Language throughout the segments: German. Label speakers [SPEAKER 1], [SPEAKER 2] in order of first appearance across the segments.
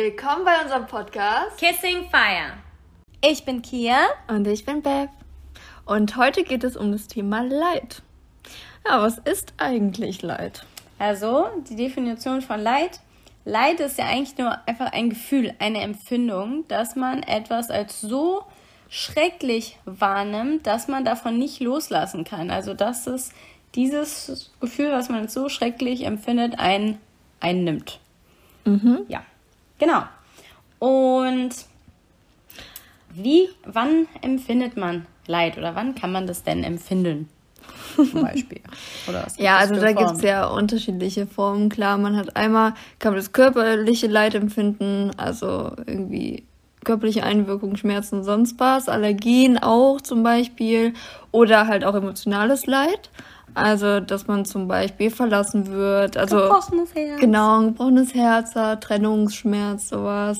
[SPEAKER 1] Willkommen bei unserem Podcast
[SPEAKER 2] Kissing Fire.
[SPEAKER 3] Ich bin Kia.
[SPEAKER 1] und ich bin Bev. Und heute geht es um das Thema Leid. Ja, was ist eigentlich Leid?
[SPEAKER 2] Also, die Definition von Leid. Leid ist ja eigentlich nur einfach ein Gefühl, eine Empfindung, dass man etwas als so schrecklich wahrnimmt, dass man davon nicht loslassen kann. Also, dass es dieses Gefühl, was man als so schrecklich empfindet, ein, einnimmt. Ja, genau. Und wie, wann empfindet man Leid oder wann kann man das denn empfinden? Zum Beispiel. Oder was
[SPEAKER 1] Ja, also da gibt es ja unterschiedliche Formen. Klar, man hat einmal, kann man das körperliche Leid empfinden, also irgendwie körperliche Einwirkungen, Schmerzen, sonst was, Allergien auch zum Beispiel oder halt auch emotionales Leid. Also, dass man zum Beispiel verlassen wird, also
[SPEAKER 2] Gebrochenes Herz.
[SPEAKER 1] genau, ein gebrochenes Herz hat, Trennungsschmerz, sowas.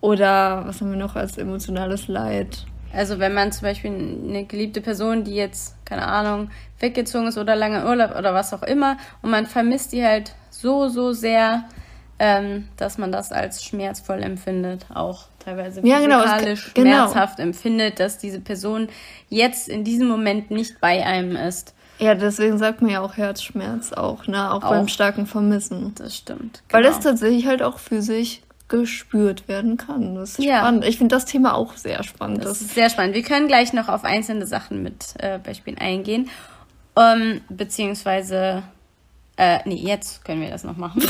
[SPEAKER 1] Oder was haben wir noch als emotionales Leid?
[SPEAKER 2] Also wenn man zum Beispiel eine geliebte Person, die jetzt, keine Ahnung, weggezogen ist oder lange Urlaub oder was auch immer, und man vermisst die halt so, so sehr, ähm, dass man das als schmerzvoll empfindet, auch teilweise
[SPEAKER 1] Ja, genau, kann- genau.
[SPEAKER 2] schmerzhaft empfindet, dass diese Person jetzt in diesem Moment nicht bei einem ist.
[SPEAKER 1] Ja, deswegen sagt man ja auch Herzschmerz auch, ne? Auch,
[SPEAKER 2] Auch.
[SPEAKER 1] beim starken Vermissen.
[SPEAKER 2] Das stimmt.
[SPEAKER 1] Weil
[SPEAKER 2] genau.
[SPEAKER 1] das tatsächlich halt auch physisch gespürt werden kann. Das ist
[SPEAKER 2] Ja.
[SPEAKER 1] spannend. Ich finde das Thema auch sehr spannend.
[SPEAKER 2] Das
[SPEAKER 1] Das
[SPEAKER 2] ist sehr spannend. Wir können gleich noch auf einzelne Sachen mit äh, Beispielen eingehen. Ähm, beziehungsweise, äh, nee, jetzt können wir das noch machen.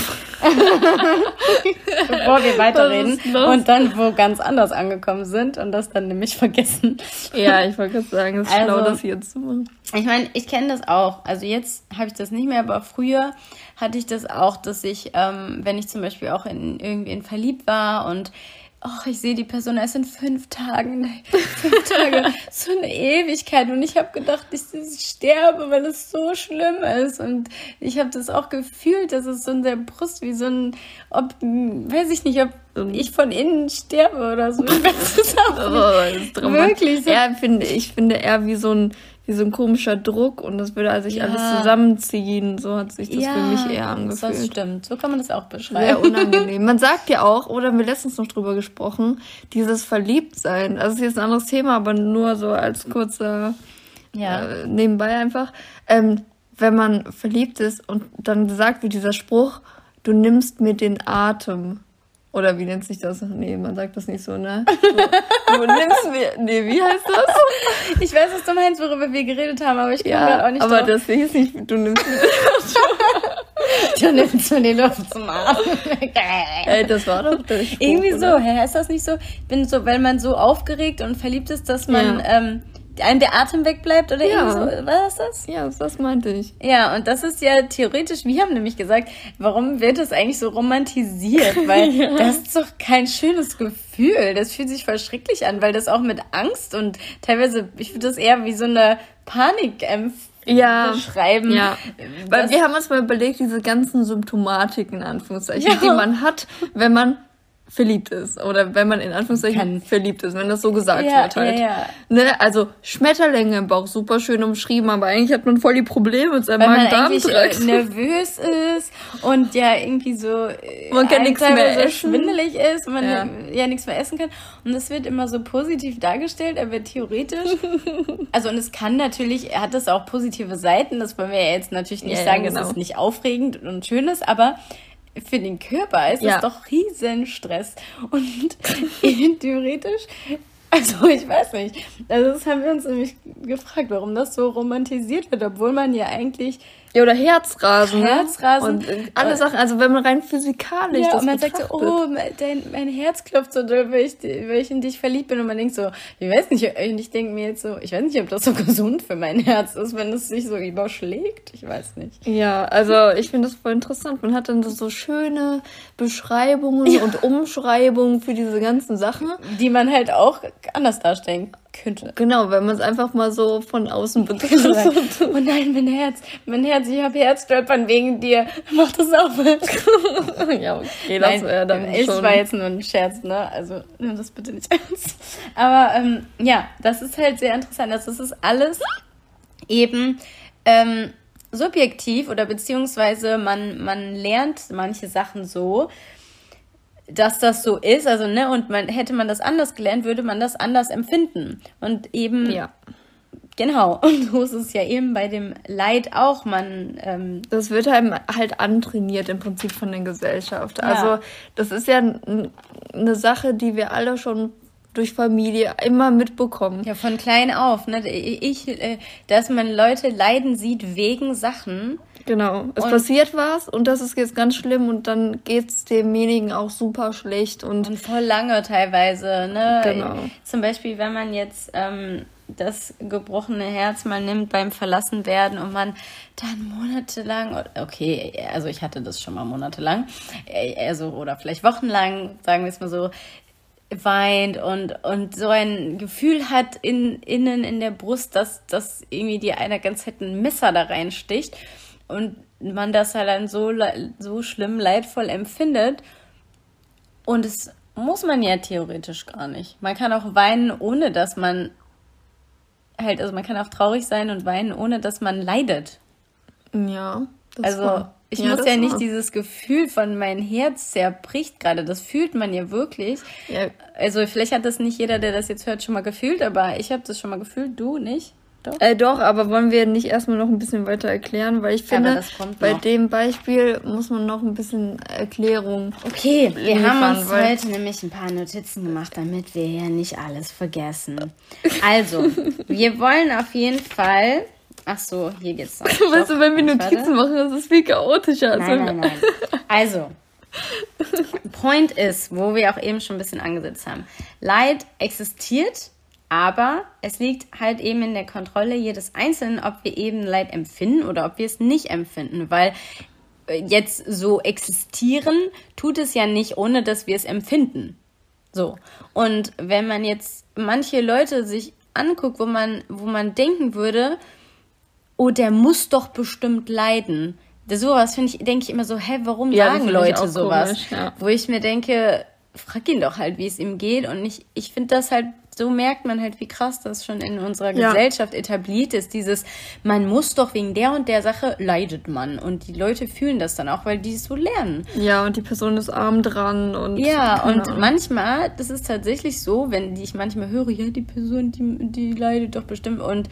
[SPEAKER 2] Bevor wir weiterreden und dann wo ganz anders angekommen sind und das dann nämlich vergessen.
[SPEAKER 1] ja, ich wollte gerade sagen, es ist
[SPEAKER 2] Also-
[SPEAKER 1] schlau, das hier zu machen.
[SPEAKER 2] Ich meine, ich kenne das auch. Also jetzt habe ich das nicht mehr, aber früher hatte ich das auch, dass ich, ähm, wenn ich zum Beispiel auch in irgendwen verliebt war und oh, ich sehe die Person erst in fünf Tagen, fünf Tage, so eine Ewigkeit. Und ich habe gedacht, ich, ich sterbe, weil es so schlimm ist. Und ich habe das auch gefühlt, dass es so in der Brust wie so ein, ob, weiß ich nicht, ob ich von innen sterbe oder so. Ich weiß es auch.
[SPEAKER 1] Oh, das ist dramatisch.
[SPEAKER 2] Wirklich so.
[SPEAKER 1] Eher finde, ich finde eher wie so ein, wie so ein komischer Druck und das würde sich
[SPEAKER 2] Ja.
[SPEAKER 1] alles zusammenziehen. So hat sich das für mich eher
[SPEAKER 2] Das
[SPEAKER 1] angefühlt.
[SPEAKER 2] stimmt. So kann man das auch
[SPEAKER 1] Sehr
[SPEAKER 2] beschreiben.
[SPEAKER 1] unangenehm. Man sagt ja auch, oder haben wir letztens noch drüber gesprochen, dieses Verliebtsein. Also, es ist jetzt ein anderes Thema, aber nur so als kurzer
[SPEAKER 2] Ja.
[SPEAKER 1] äh, nebenbei einfach. Ähm, wenn man verliebt ist und dann gesagt wird dieser Spruch, du nimmst mir den Atem. Oder wie nennt sich das? Nee, man sagt das nicht so, ne? Du, du nimmst mir. Nee, wie heißt das?
[SPEAKER 2] Ich weiß, was du meinst, worüber wir geredet haben, aber ich komme gerade
[SPEAKER 1] Ja,
[SPEAKER 2] auch nicht
[SPEAKER 1] aber
[SPEAKER 2] drauf.
[SPEAKER 1] das hieß nicht, du nimmst mir
[SPEAKER 2] Du nimmst mir die Luft zum Atmen.
[SPEAKER 1] Ey, das war doch der Spruch,
[SPEAKER 2] Irgendwie so,
[SPEAKER 1] oder?
[SPEAKER 2] hä? Ist das nicht so? Ich bin so, weil man so aufgeregt und verliebt ist, dass man
[SPEAKER 1] Ja.
[SPEAKER 2] ähm, einem der Atem wegbleibt oder
[SPEAKER 1] Ja.
[SPEAKER 2] irgendwie so. War das das?
[SPEAKER 1] Ja, das meinte ich.
[SPEAKER 2] Ja, und das ist ja theoretisch, wir haben nämlich gesagt, warum wird das eigentlich so romantisiert? Weil das ist doch kein schönes Gefühl. Das fühlt sich voll schrecklich an, weil das auch mit Angst und teilweise, ich finde das eher wie so eine Panik
[SPEAKER 1] Ja.
[SPEAKER 2] beschreiben.
[SPEAKER 1] Ja, weil wir haben uns mal überlegt, diese ganzen Symptomatiken, in Anführungszeichen,
[SPEAKER 2] Ja.
[SPEAKER 1] die man hat, wenn man verliebt ist. Oder wenn man in Anführungszeichen
[SPEAKER 2] Kann-
[SPEAKER 1] verliebt ist, wenn das so gesagt
[SPEAKER 2] Ja,
[SPEAKER 1] wird halt.
[SPEAKER 2] ja, ja.
[SPEAKER 1] Ne? Also Schmetterlinge im Bauch, super schön umschrieben, aber eigentlich hat man voll die Probleme mit seinem
[SPEAKER 2] eigentlich äh,
[SPEAKER 1] Magen-Darm-Trakt.
[SPEAKER 2] nervös ist und ja irgendwie so äh,
[SPEAKER 1] Man kann nichts mehr essen.
[SPEAKER 2] schwindelig ist und man
[SPEAKER 1] Ja.
[SPEAKER 2] ja. nichts mehr essen kann und es wird immer so positiv dargestellt, aber theoretisch also und es kann natürlich er hat es auch positive Seiten, das wollen wir ja jetzt natürlich nicht sagen,
[SPEAKER 1] genau.
[SPEAKER 2] dass es nicht aufregend und schön ist, aber für den Körper ist
[SPEAKER 1] Ja.
[SPEAKER 2] es doch riesen Stress und theoretisch also ich weiß nicht. Also das haben wir uns nämlich gefragt, warum das so romantisiert wird, obwohl man ja eigentlich
[SPEAKER 1] Ja, oder Herzrasen. ne?
[SPEAKER 2] Herzrasen.
[SPEAKER 1] Und alle Sachen, also wenn man rein physikalisch
[SPEAKER 2] ja,
[SPEAKER 1] das
[SPEAKER 2] und man sagt so,
[SPEAKER 1] betrachtet.
[SPEAKER 2] oh, mein, dein, mein Herz klopft so doll, weil ich, weil ich in dich verliebt bin. Und man denkt so, ich weiß nicht, und ich denke mir jetzt so, ich weiß nicht, ob das so gesund für mein Herz ist, wenn es sich so überschlägt. Ich weiß nicht.
[SPEAKER 1] Ja, also ich finde das voll interessant. Man hat dann so- so schöne Beschreibungen und Umschreibungen für diese ganzen Sachen.
[SPEAKER 2] Die man halt auch anders darstellen könnte.
[SPEAKER 1] Genau, wenn man es einfach mal so von außen betrachtet.
[SPEAKER 2] oh nein, mein Herz, mein Herz, ich habe Herzstolpern wegen dir. Mach das auf.
[SPEAKER 1] ja, okay, das wäre dann
[SPEAKER 2] es
[SPEAKER 1] schon.
[SPEAKER 2] war jetzt nur ein Scherz, ne? Also nimm das bitte nicht ernst. Aber ähm, ja, das ist halt sehr interessant. Das ist alles eben ähm, subjektiv oder beziehungsweise man, man lernt manche Sachen so, dass das so ist, also ne, und man hätte man das anders gelernt, würde man das anders empfinden. Und eben ja. Genau, und so ist es ja eben bei dem Leid auch. Man ähm
[SPEAKER 1] das wird halt, halt antrainiert im Prinzip von der Gesellschaft. Ja. Also das ist ja eine Sache, die wir alle schon durch Familie immer mitbekommen.
[SPEAKER 2] Ja, von klein auf. Ne? Ich, äh, dass man Leute leiden sieht wegen Sachen.
[SPEAKER 1] Genau, es und passiert was und das ist jetzt ganz schlimm und dann geht es demjenigen auch super schlecht und,
[SPEAKER 2] und voll lange teilweise. Ne? Genau. Zum Beispiel, wenn man jetzt ähm, das gebrochene Herz mal nimmt beim Verlassenwerden und man dann monatelang, okay, also ich hatte das schon mal monatelang, äh, also oder vielleicht wochenlang, sagen wir es mal so, weint und, und so ein Gefühl hat in, innen in der Brust, dass, dass irgendwie dir einer ganz ein Messer da reinsticht und man das halt dann so, so schlimm leidvoll empfindet. Und es muss man ja theoretisch gar nicht. Man kann auch weinen, ohne dass man halt, also man kann auch traurig sein und weinen, ohne dass man leidet. Ja. Das also war. ich ja, muss ja nicht war. dieses Gefühl von mein Herz zerbricht gerade. Das fühlt man ja wirklich. Ja. Also vielleicht hat das nicht jeder, der das jetzt hört, schon mal gefühlt, aber ich habe das schon mal gefühlt. Du nicht?
[SPEAKER 1] Doch. Äh, doch, aber wollen wir nicht erstmal noch ein bisschen weiter erklären, weil ich finde, bei noch. dem Beispiel muss man noch ein bisschen Erklärung. Okay,
[SPEAKER 2] wir haben uns heute nämlich ein paar Notizen gemacht, damit wir hier nicht alles vergessen. Also, wir wollen auf jeden Fall. Ach so, hier geht's noch. Weißt du, wenn wir Notizen machen, das ist viel chaotischer. Nein, nein, nein. Also, Point ist, wo wir auch eben schon ein bisschen angesetzt haben. Leid existiert aber es liegt halt eben in der Kontrolle jedes Einzelnen, ob wir eben Leid empfinden oder ob wir es nicht empfinden, weil äh, jetzt so existieren tut es ja nicht, ohne dass wir es empfinden. So. Und wenn man jetzt manche Leute sich anguckt, wo man, wo man denken würde, oh, der muss doch bestimmt leiden. Sowas finde ich, denke ich immer so, hä, warum ja, sagen Leute sowas? Komisch, ja. Wo ich mir denke, frag ihn doch halt, wie es ihm geht. Und ich, ich finde das halt so merkt man halt, wie krass das schon in unserer ja. Gesellschaft etabliert ist. Dieses, man muss doch wegen der und der Sache leidet man. Und die Leute fühlen das dann auch, weil die es so lernen.
[SPEAKER 1] Ja, und die Person ist arm dran und.
[SPEAKER 2] Ja, und Ahnung. manchmal, das ist tatsächlich so, wenn ich manchmal höre, ja, die Person, die, die leidet doch bestimmt. Und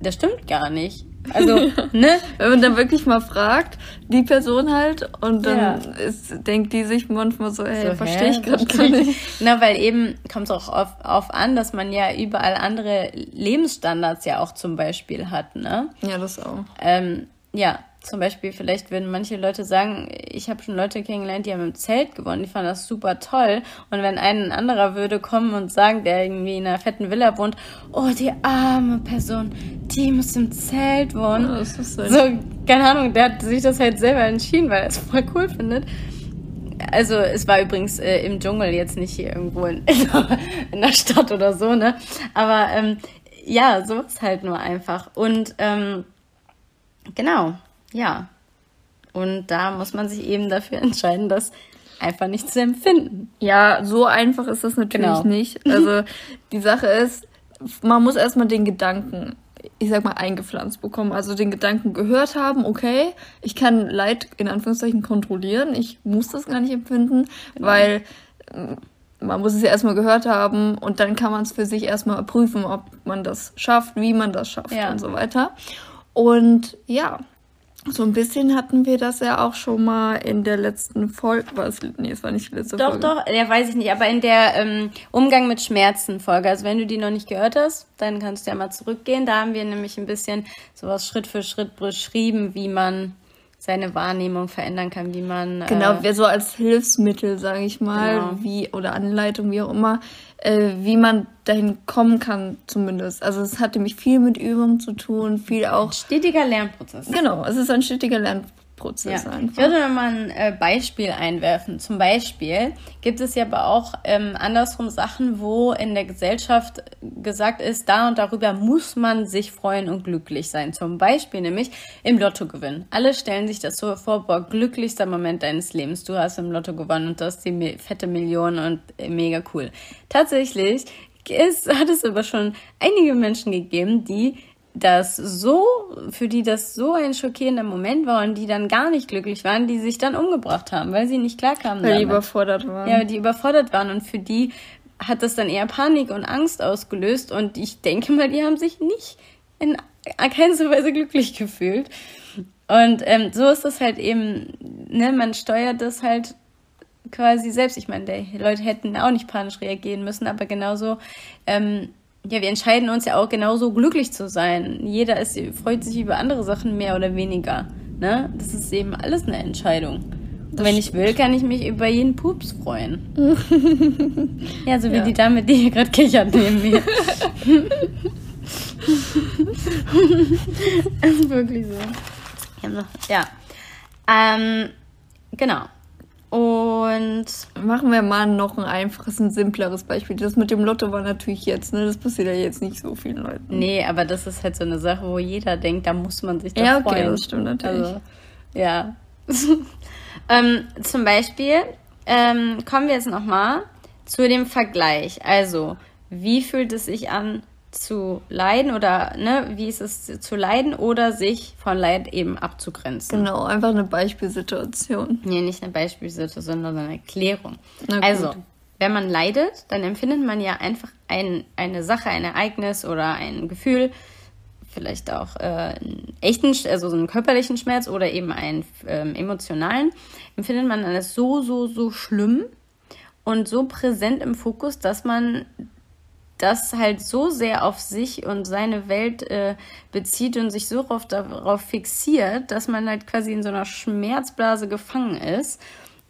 [SPEAKER 2] das stimmt gar nicht. Also,
[SPEAKER 1] ne? Wenn man dann wirklich mal fragt, die Person halt, und dann ja. ist, denkt die sich manchmal so, hey, so, verstehe ich gerade
[SPEAKER 2] gar nicht. Na, weil eben kommt es auch auf, auf an, dass man ja überall andere Lebensstandards ja auch zum Beispiel hat, ne?
[SPEAKER 1] Ja, das auch.
[SPEAKER 2] Ähm, ja, zum Beispiel, vielleicht würden manche Leute sagen, ich habe schon Leute kennengelernt, die haben im Zelt gewonnen, die fanden das super toll. Und wenn ein anderer würde kommen und sagen, der irgendwie in einer fetten Villa wohnt, oh, die arme Person, die muss im Zelt wohnen. Oh, das ist so, so, keine Ahnung, der hat sich das halt selber entschieden, weil er es voll cool findet. Also es war übrigens äh, im Dschungel, jetzt nicht hier irgendwo in, in der Stadt oder so, ne? Aber ähm, ja, so ist halt nur einfach. Und ähm, genau, ja. Und da muss man sich eben dafür entscheiden, das einfach nicht zu empfinden.
[SPEAKER 1] Ja, so einfach ist das natürlich genau. nicht. Also die Sache ist, man muss erstmal den Gedanken, ich sag mal, eingepflanzt bekommen. Also den Gedanken gehört haben, okay, ich kann Leid in Anführungszeichen kontrollieren, ich muss das gar nicht empfinden, genau. weil mm, man muss es ja erstmal gehört haben und dann kann man es für sich erstmal prüfen, ob man das schafft, wie man das schafft ja. und so weiter. Und ja, so ein bisschen hatten wir das ja auch schon mal in der letzten Folge. Was? Nee, es war nicht die letzte
[SPEAKER 2] doch, Folge. Doch, doch, ja, weiß ich nicht. Aber in der ähm, Umgang mit Schmerzen Folge. Also wenn du die noch nicht gehört hast, dann kannst du ja mal zurückgehen. Da haben wir nämlich ein bisschen sowas Schritt für Schritt beschrieben, wie man seine Wahrnehmung verändern kann, wie man.
[SPEAKER 1] Genau, äh, so als Hilfsmittel, sage ich mal, genau. wie oder Anleitung, wie auch immer, äh, wie man dahin kommen kann, zumindest. Also es hat nämlich viel mit Übung zu tun, viel auch. Ein
[SPEAKER 2] stetiger Lernprozess.
[SPEAKER 1] Genau, es ist ein stetiger Lernprozess. Prozess
[SPEAKER 2] ja. einfach. Ich würde mal ein äh, Beispiel einwerfen. Zum Beispiel gibt es ja aber auch ähm, andersrum Sachen, wo in der Gesellschaft gesagt ist, da und darüber muss man sich freuen und glücklich sein. Zum Beispiel nämlich im Lottogewinn. Alle stellen sich das so vor, boah, glücklichster Moment deines Lebens. Du hast im Lotto gewonnen und du hast die fette Million und äh, mega cool. Tatsächlich ist, hat es aber schon einige Menschen gegeben, die das so, für die das so ein schockierender Moment war und die dann gar nicht glücklich waren, die sich dann umgebracht haben, weil sie nicht klarkamen. Weil damit. die überfordert waren. Ja, die überfordert waren und für die hat das dann eher Panik und Angst ausgelöst und ich denke mal, die haben sich nicht in keinster Weise glücklich gefühlt. Und ähm, so ist das halt eben, ne, man steuert das halt quasi selbst. Ich meine, die Leute hätten auch nicht panisch reagieren müssen, aber genauso ähm, ja, wir entscheiden uns ja auch genauso glücklich zu sein. Jeder ist, freut sich über andere Sachen mehr oder weniger. Ne? Das ist eben alles eine Entscheidung. Und wenn ich will, kann ich mich über jeden Pups freuen. ja, so wie ja. die Dame, die hier gerade kichert neben mir. das ist wirklich so. Ja. Ähm, genau. Und
[SPEAKER 1] machen wir mal noch ein einfaches, ein simpleres Beispiel. Das mit dem Lotto war natürlich jetzt, ne? Das passiert ja jetzt nicht so vielen Leuten.
[SPEAKER 2] Nee, aber das ist halt so eine Sache, wo jeder denkt, da muss man sich doch ja, okay, freuen. Ja, das stimmt natürlich. Also, ja. ähm, zum Beispiel ähm, kommen wir jetzt nochmal zu dem Vergleich. Also, wie fühlt es sich an, zu leiden oder ne, wie ist es zu leiden oder sich von Leid eben abzugrenzen.
[SPEAKER 1] Genau, einfach eine Beispielsituation.
[SPEAKER 2] Nee, nicht eine Beispielsituation, sondern eine Erklärung. Also, wenn man leidet, dann empfindet man ja einfach ein, eine Sache, ein Ereignis oder ein Gefühl, vielleicht auch äh, einen echten, also so einen körperlichen Schmerz oder eben einen ähm, emotionalen, empfindet man alles so, so, so schlimm und so präsent im Fokus, dass man das halt so sehr auf sich und seine Welt äh, bezieht und sich so oft darauf fixiert, dass man halt quasi in so einer Schmerzblase gefangen ist.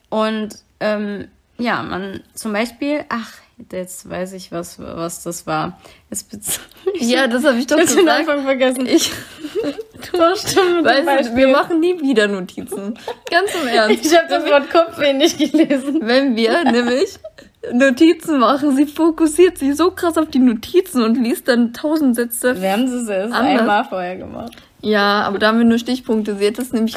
[SPEAKER 2] Und ähm, ja, man zum Beispiel, ach, jetzt weiß ich, was, was das war. ja, das habe ich doch gesagt. Ich den Anfang vergessen. Ich,
[SPEAKER 1] du stimmt, weißt, wir machen nie wieder Notizen. Ganz im Ernst.
[SPEAKER 2] Ich habe das Wort Kopfweh nicht gelesen.
[SPEAKER 1] Wenn wir nämlich Notizen machen. Sie fokussiert sich so krass auf die Notizen und liest dann tausend Sätze. Wir haben es erst einmal vorher gemacht. Ja, aber da haben wir nur Stichpunkte. Sie hat das nämlich,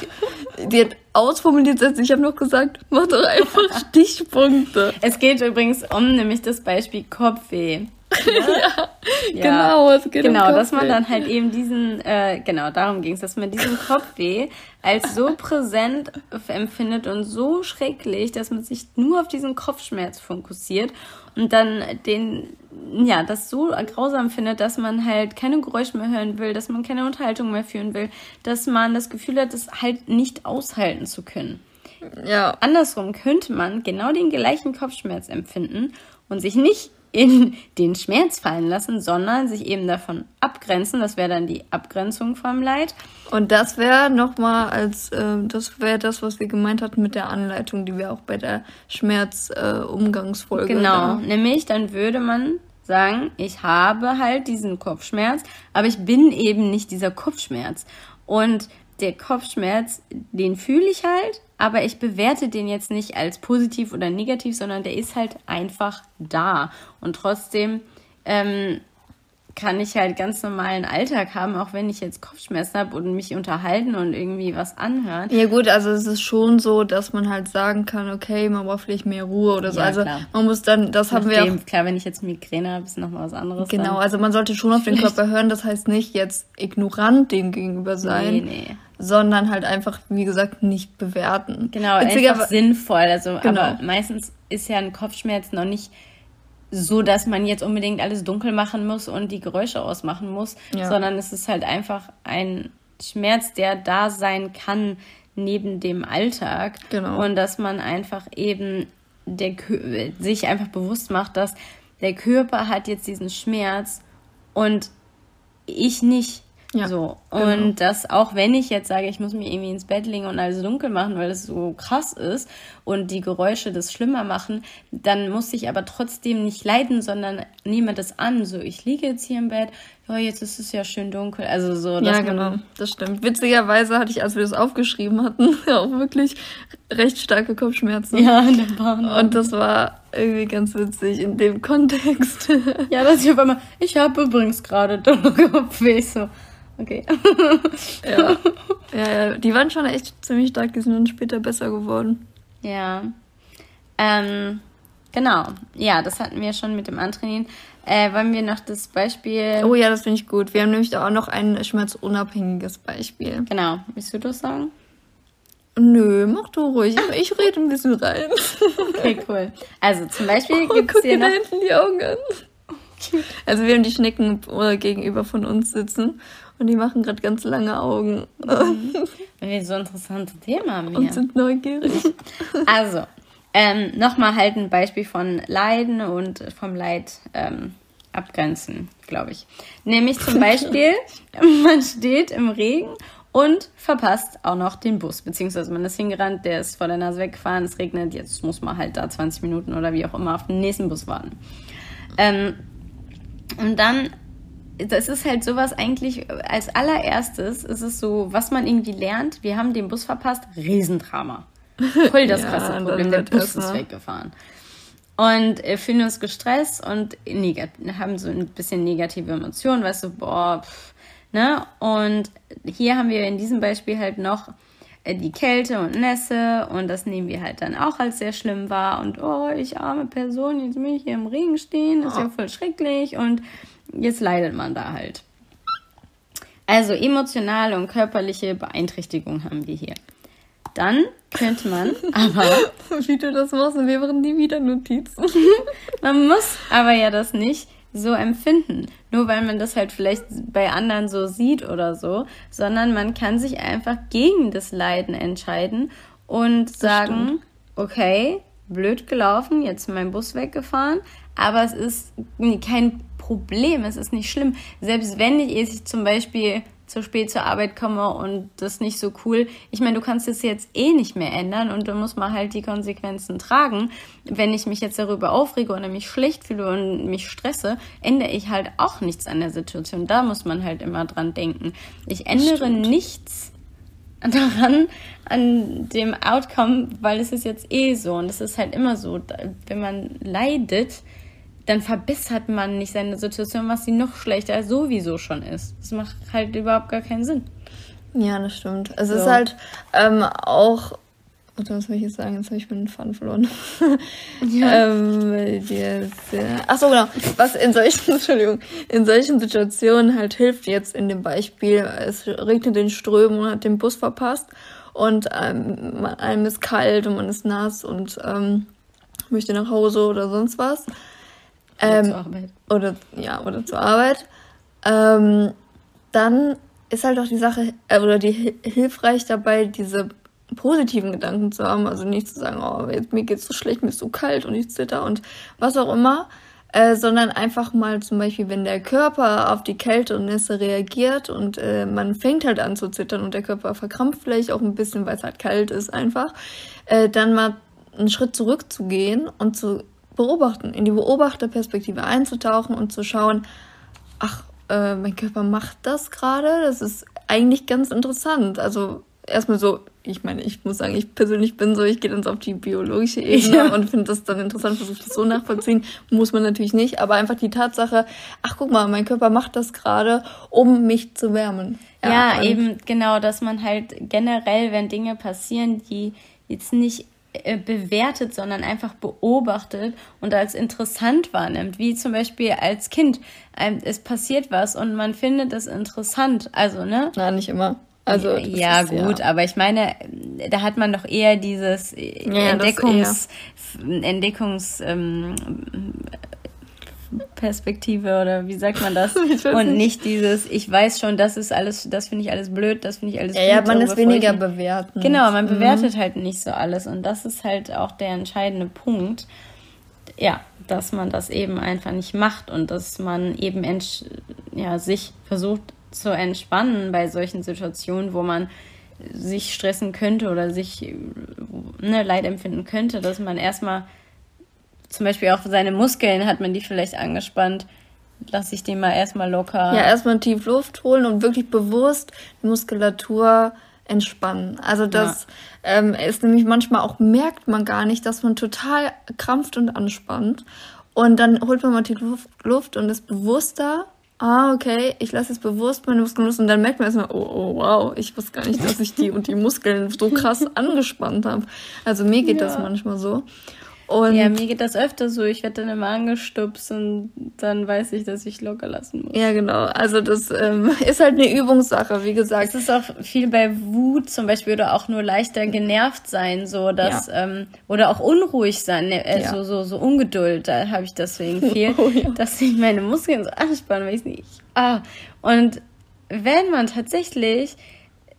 [SPEAKER 1] sie hat ausformuliert Sätze. Ich habe noch gesagt, mach doch einfach Stichpunkte.
[SPEAKER 2] Es geht übrigens um nämlich das Beispiel Kopfweh. ja, ja, genau, es geht Genau, um dass man dann halt eben diesen, äh, genau, darum ging es, dass man diesen Kopfweh als so präsent empfindet und so schrecklich, dass man sich nur auf diesen Kopfschmerz fokussiert und dann den, ja, das so grausam findet, dass man halt keine Geräusche mehr hören will, dass man keine Unterhaltung mehr führen will, dass man das Gefühl hat, es halt nicht aushalten zu können. Ja. Andersrum könnte man genau den gleichen Kopfschmerz empfinden und sich nicht in den Schmerz fallen lassen, sondern sich eben davon abgrenzen. Das wäre dann die Abgrenzung vom Leid.
[SPEAKER 1] Und das wäre nochmal als, äh, das wäre das, was wir gemeint hatten mit der Anleitung, die wir auch bei der Schmerzumgangsfolge.
[SPEAKER 2] Äh, genau, da. nämlich dann würde man sagen, ich habe halt diesen Kopfschmerz, aber ich bin eben nicht dieser Kopfschmerz. Und der Kopfschmerz, den fühle ich halt, aber ich bewerte den jetzt nicht als positiv oder negativ, sondern der ist halt einfach da. Und trotzdem ähm, kann ich halt ganz normalen Alltag haben, auch wenn ich jetzt Kopfschmerzen habe und mich unterhalten und irgendwie was anhören.
[SPEAKER 1] Ja gut, also es ist schon so, dass man halt sagen kann, okay, man braucht vielleicht mehr Ruhe oder so. Ja, also klar. man muss dann, das Nachdem, haben wir
[SPEAKER 2] auch, Klar, wenn ich jetzt Migräne habe, ist nochmal was anderes.
[SPEAKER 1] Genau, dann. also man sollte schon auf den Körper hören, das heißt nicht jetzt ignorant dem gegenüber sein. Nee, nee. Sondern halt einfach, wie gesagt, nicht bewerten.
[SPEAKER 2] Genau, einfach sinnvoll. Also, genau. aber meistens ist ja ein Kopfschmerz noch nicht so, dass man jetzt unbedingt alles dunkel machen muss und die Geräusche ausmachen muss, ja. sondern es ist halt einfach ein Schmerz, der da sein kann neben dem Alltag. Genau. Und dass man einfach eben der, sich einfach bewusst macht, dass der Körper hat jetzt diesen Schmerz und ich nicht. Ja, so. Genau. Und genau. dass auch wenn ich jetzt sage, ich muss mich irgendwie ins Bett legen und alles dunkel machen, weil es so krass ist und die Geräusche das schlimmer machen, dann muss ich aber trotzdem nicht leiden, sondern nehme das an. So, ich liege jetzt hier im Bett, ja, jetzt ist es ja schön dunkel. Also so.
[SPEAKER 1] Ja, genau, das stimmt. Witzigerweise hatte ich, als wir das aufgeschrieben hatten, auch wirklich recht starke Kopfschmerzen. Ja, in der Bahn. Und das war irgendwie ganz witzig in dem Kontext.
[SPEAKER 2] ja, dass ich auf einmal, ich habe übrigens gerade Kopfweh, so. Okay.
[SPEAKER 1] ja. ja, ja, die waren schon echt ziemlich stark, die sind dann später besser geworden.
[SPEAKER 2] Ja. Ähm, Genau, ja, das hatten wir schon mit dem Antrainieren. Äh, wollen wir noch das Beispiel.
[SPEAKER 1] Oh ja, das finde ich gut. Wir haben nämlich auch noch ein schmerzunabhängiges Beispiel.
[SPEAKER 2] Genau, willst du das sagen?
[SPEAKER 1] Nö, mach du ruhig. Ich rede ein bisschen rein.
[SPEAKER 2] Okay, cool. Also zum Beispiel oh, gibt es hier noch... da hinten die Augen an.
[SPEAKER 1] Also wir haben die Schnecken gegenüber von uns sitzen und die machen gerade ganz lange Augen.
[SPEAKER 2] Mhm. Weil wir so interessante Themen haben hier.
[SPEAKER 1] Und sind neugierig.
[SPEAKER 2] Also, ähm, Nochmal halt ein Beispiel von Leiden und vom Leid ähm, abgrenzen, glaube ich. Nämlich zum Beispiel, man steht im Regen und verpasst auch noch den Bus. Beziehungsweise man ist hingerannt, der ist vor der Nase weggefahren, es regnet, jetzt muss man halt da 20 Minuten oder wie auch immer auf den nächsten Bus warten. Ähm, und dann, das ist halt sowas eigentlich, als allererstes ist es so, was man irgendwie lernt, wir haben den Bus verpasst, Riesendrama. Voll das krasse ja, Problem, der Bus ist weggefahren. Und äh, fühlen uns gestresst und haben so ein bisschen negative Emotionen, weißt du, boah, pff, Ne? Und hier haben wir in diesem Beispiel halt noch äh, die Kälte und Nässe und das nehmen wir halt dann auch als sehr schlimm wahr und oh, ich arme Person, jetzt bin ich hier im Regen stehen, ist ja voll schrecklich und jetzt leidet man da halt. Also emotionale und körperliche Beeinträchtigung haben wir hier. Dann könnte man aber.
[SPEAKER 1] Wie du das machst, wir machen nie wieder Notizen.
[SPEAKER 2] man muss aber ja das nicht so empfinden. Nur weil man das halt vielleicht bei anderen so sieht oder so, sondern man kann sich einfach gegen das Leiden entscheiden und das sagen, stimmt. okay, blöd gelaufen, jetzt mein Bus weggefahren, aber es ist kein Problem, es ist nicht schlimm. Selbst wenn ich zum Beispiel zu spät zur Arbeit komme und das nicht so cool. Ich meine, du kannst es jetzt eh nicht mehr ändern und dann muss man halt die Konsequenzen tragen. Wenn ich mich jetzt darüber aufrege oder mich schlecht fühle und mich stresse, ändere ich halt auch nichts an der Situation. Da muss man halt immer dran denken. Ich ändere nichts daran, an dem Outcome, weil es ist jetzt eh so und es ist halt immer so, wenn man leidet, dann verbessert man nicht seine Situation, was sie noch schlechter sowieso schon ist. Das macht halt überhaupt gar keinen Sinn.
[SPEAKER 1] Ja, das stimmt. Es so. ist halt ähm, auch. Warte, was soll ich jetzt sagen? Jetzt habe ich meinen Faden verloren. Ja. ähm, Achso, genau. Was in solchen, Entschuldigung, in solchen Situationen halt hilft jetzt in dem Beispiel, es regnet in Strömen und hat den Bus verpasst und ähm, einem ist kalt und man ist nass und ähm, möchte nach Hause oder sonst was. Oder ähm, zur Arbeit. Oder, ja, oder zur Arbeit. Ähm, dann ist halt auch die Sache, äh, oder die hilfreich dabei, diese positiven Gedanken zu haben. Also nicht zu sagen, oh, jetzt, mir geht's so schlecht, mir ist so kalt und ich zitter und was auch immer. Äh, sondern einfach mal zum Beispiel, wenn der Körper auf die Kälte und Nässe reagiert und äh, man fängt halt an zu zittern und der Körper verkrampft vielleicht auch ein bisschen, weil es halt kalt ist einfach, äh, dann mal einen Schritt zurückzugehen und zu beobachten, in die Beobachterperspektive einzutauchen und zu schauen, ach, äh, mein Körper macht das gerade, das ist eigentlich ganz interessant. Also erstmal so, ich meine, ich muss sagen, ich persönlich bin so, ich gehe dann so auf die biologische Ebene ja. und finde das dann interessant, versuche das so nachvollziehen. Muss man natürlich nicht, aber einfach die Tatsache, ach guck mal, mein Körper macht das gerade, um mich zu wärmen.
[SPEAKER 2] Ja, ja eben genau, dass man halt generell, wenn Dinge passieren, die jetzt nicht bewertet, sondern einfach beobachtet und als interessant wahrnimmt, wie zum Beispiel als Kind. Es passiert was und man findet es interessant. Also, ne?
[SPEAKER 1] Nein, nicht immer. Also
[SPEAKER 2] ja, ist, gut, ja. aber ich meine, da hat man doch eher dieses ja, Entdeckungs. Entdeckungs ähm, Perspektive oder wie sagt man das? Und nicht dieses, ich weiß schon, das ist alles, das finde ich alles blöd, das finde ich alles
[SPEAKER 1] Ja, ja man ist weniger bewerten.
[SPEAKER 2] Genau, man mhm. bewertet halt nicht so alles und das ist halt auch der entscheidende Punkt. Ja, dass man das eben einfach nicht macht und dass man eben ja, sich versucht zu entspannen bei solchen Situationen, wo man sich stressen könnte oder sich ne, Leid empfinden könnte, dass man erstmal zum Beispiel auch seine Muskeln hat man die vielleicht angespannt. Lass ich den mal erstmal locker.
[SPEAKER 1] Ja, erstmal tief Luft holen und wirklich bewusst die Muskulatur entspannen. Also das ja. ähm, ist nämlich manchmal auch, merkt man gar nicht, dass man total krampft und anspannt. Und dann holt man mal die Luft und ist bewusster. Ah, okay, ich lasse jetzt bewusst meine Muskeln los und dann merkt man erstmal, oh, oh, wow, ich wusste gar nicht, dass ich die und die Muskeln so krass angespannt habe. Also mir geht ja. das manchmal so.
[SPEAKER 2] Und ja, mir geht das öfter so. Ich werde dann immer angestupst und dann weiß ich, dass ich locker lassen muss.
[SPEAKER 1] Ja, genau. Also das ähm, ist halt eine Übungssache, wie gesagt.
[SPEAKER 2] Es ist auch viel bei Wut zum Beispiel oder auch nur leichter genervt sein, so dass ja. ähm, oder auch unruhig sein, ne, äh, ja. so, so, so Ungeduld. Da habe ich deswegen viel, oh, ja. dass ich meine Muskeln so anspannen, weil ich nicht. Ah. Und wenn man tatsächlich